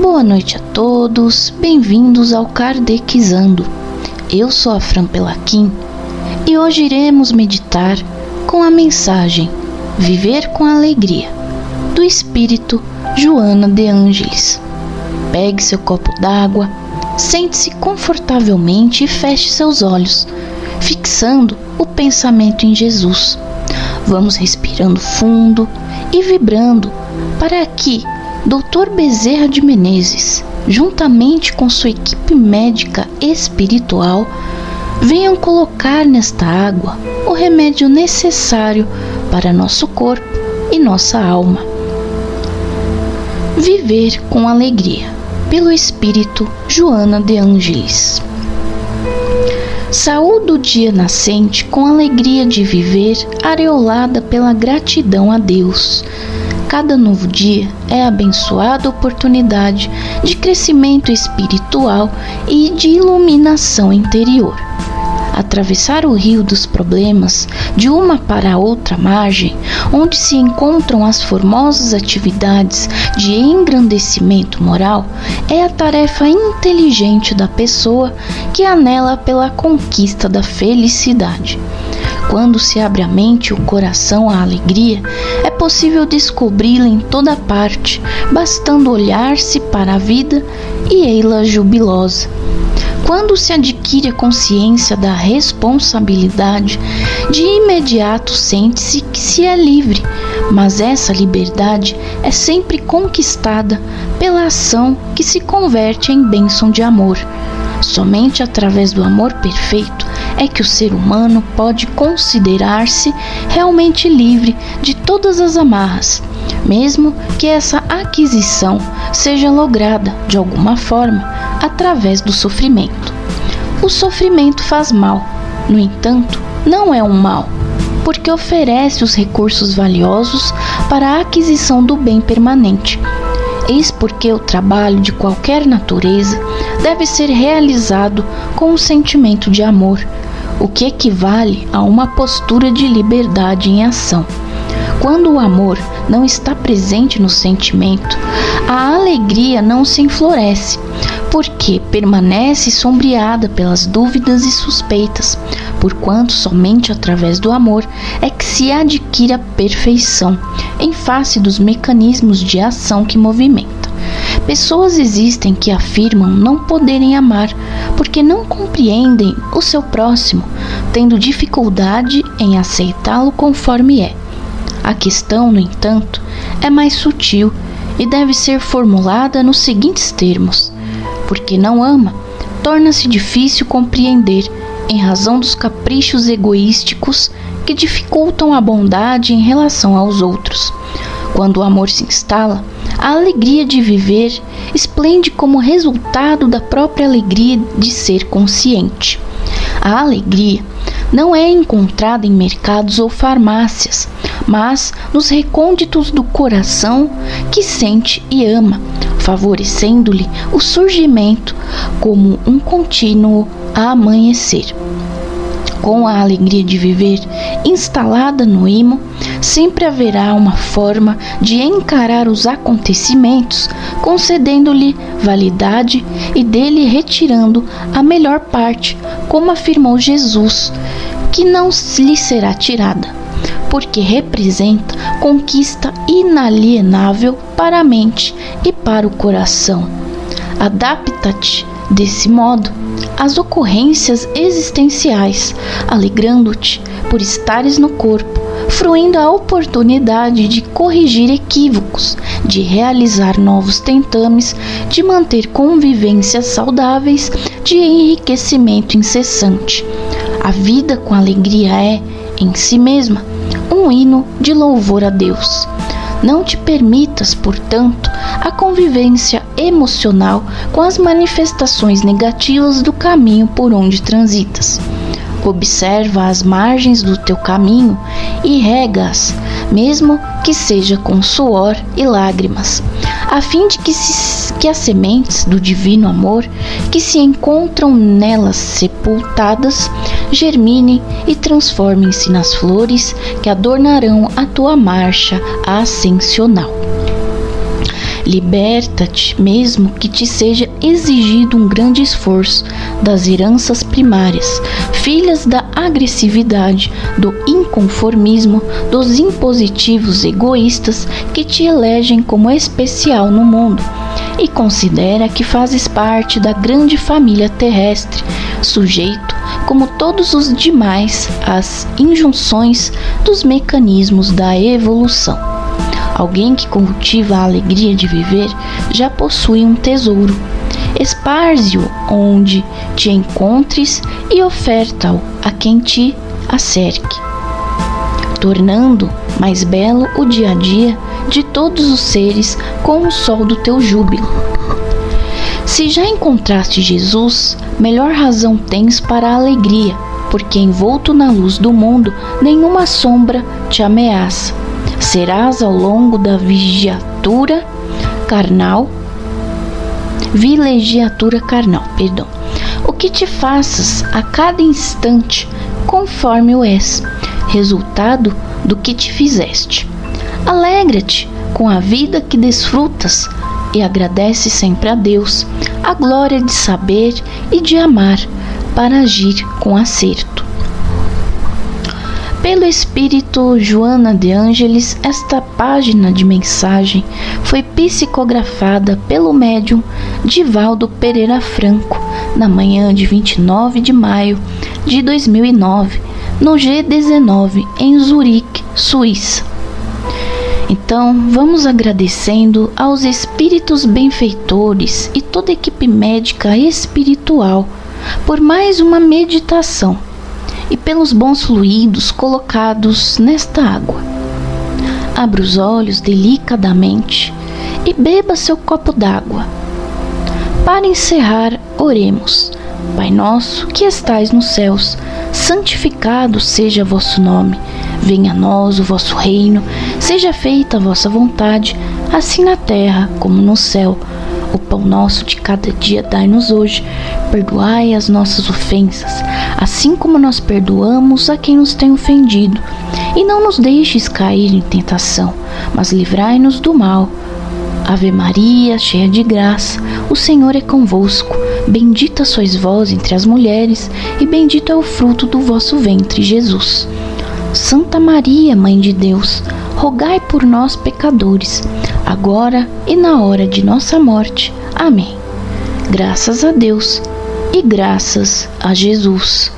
Boa noite a todos, bem-vindos ao Kardecizando. Eu sou a Fran Pelaquim e hoje iremos meditar com a mensagem Viver com Alegria, do Espírito Joana de Ângeles. Pegue seu copo d'água, sente-se confortavelmente e feche seus olhos, fixando o pensamento em Jesus. Vamos respirando fundo e vibrando para que Dr. Bezerra de Menezes, juntamente com sua equipe médica espiritual, venham colocar nesta água o remédio necessário para nosso corpo e nossa alma. Viver com alegria, pelo Espírito Joana de Ângeles. Saúdo o dia nascente com alegria de viver, areolada pela gratidão a Deus Cada novo dia é abençoada oportunidade de crescimento espiritual e de iluminação interior. Atravessar o rio dos problemas de uma para a outra margem, onde se encontram as formosas atividades de engrandecimento moral, é a tarefa inteligente da pessoa que anela pela conquista da felicidade. Quando se abre a mente e o coração à alegria, é possível descobri-la em toda parte, bastando olhar-se para a vida e ei-la jubilosa. Quando se adquire a consciência da responsabilidade, de imediato sente-se que se é livre, mas essa liberdade é sempre conquistada pela ação que se converte em bênção de amor. Somente através do amor perfeito é que o ser humano pode considerar-se realmente livre de todas as amarras, mesmo que essa aquisição seja lograda de alguma forma através do sofrimento. O sofrimento faz mal, no entanto, não é um mal, porque oferece os recursos valiosos para a aquisição do bem permanente. Eis porque o trabalho de qualquer natureza deve ser realizado com um sentimento de amor, o que equivale a uma postura de liberdade em ação. Quando o amor não está presente no sentimento, a alegria não se enfloresce, porque permanece sombreada pelas dúvidas e suspeitas, porquanto somente através do amor é que se adquire a perfeição, em face dos mecanismos de ação que movimenta. Pessoas existem que afirmam não poderem amar porque não compreendem o seu próximo, tendo dificuldade em aceitá-lo conforme é. A questão, no entanto, é mais sutil e deve ser formulada nos seguintes termos: porque não ama, torna-se difícil compreender em razão dos caprichos egoísticos que dificultam a bondade em relação aos outros. Quando o amor se instala, a alegria de viver esplende como resultado da própria alegria de ser consciente. A alegria não é encontrada em mercados ou farmácias, mas nos recônditos do coração que sente e ama, favorecendo-lhe o surgimento como um contínuo amanhecer. Com a alegria de viver instalada no imo, sempre haverá uma forma de encarar os acontecimentos, concedendo-lhe validade e dele retirando a melhor parte, como afirmou Jesus, que não lhe será tirada, porque representa conquista inalienável para a mente e para o coração. Adapta-te desse modo às ocorrências existenciais, alegrando-te por estares no corpo fruindo a oportunidade de corrigir equívocos, de realizar novos tentames, de manter convivências saudáveis, de enriquecimento incessante. A vida com alegria é, em si mesma, um hino de louvor a Deus. Não te permitas, portanto, a convivência emocional com as manifestações negativas do caminho por onde transitas. Observa as margens do teu caminho e rega-as, mesmo que seja com suor e lágrimas, a fim de que, se, que as sementes do divino amor que se encontram nelas sepultadas germinem e transformem-se nas flores que adornarão a tua marcha ascensional. Liberta-te, mesmo que te seja exigido um grande esforço das heranças primárias, filhas da agressividade, do inconformismo, dos impositivos egoístas que te elegem como especial no mundo. E considera que fazes parte da grande família terrestre, sujeito, como todos os demais, às injunções dos mecanismos da evolução. Alguém que cultiva a alegria de viver já possui um tesouro. Esparze-o onde te encontres e oferta-o a quem te acerque, tornando mais belo o dia a dia de todos os seres com o sol do teu júbilo. Se já encontraste Jesus, melhor razão tens para a alegria, porque envolto na luz do mundo, nenhuma sombra te ameaça serás ao longo da vigiatura carnal, vilegiatura carnal, perdão, o que te faças a cada instante conforme o és, resultado do que te fizeste. Alegra-te com a vida que desfrutas e agradece sempre a Deus a glória de saber e de amar para agir com acerto. Pelo espírito Joana de Ângeles, esta página de mensagem foi psicografada pelo médium Divaldo Pereira Franco na manhã de 29 de maio de 2009, no G19 em Zurique, Suíça. Então, vamos agradecendo aos espíritos benfeitores e toda a equipe médica espiritual por mais uma meditação e pelos bons fluidos colocados nesta água. Abra os olhos delicadamente e beba seu copo d'água. Para encerrar, oremos. Pai nosso que estais nos céus, santificado seja vosso nome. Venha a nós o vosso reino, seja feita a vossa vontade, assim na terra como no céu. O pão nosso de cada dia dai-nos hoje. Perdoai as nossas ofensas, assim como nós perdoamos a quem nos tem ofendido. E não nos deixes cair em tentação, mas livrai-nos do mal. Ave Maria, cheia de graça, o Senhor é convosco. Bendita sois vós entre as mulheres, e bendito é o fruto do vosso ventre, Jesus. Santa Maria, Mãe de Deus, rogai por nós, pecadores, agora e na hora de nossa morte. Amém. Graças a Deus e graças a Jesus.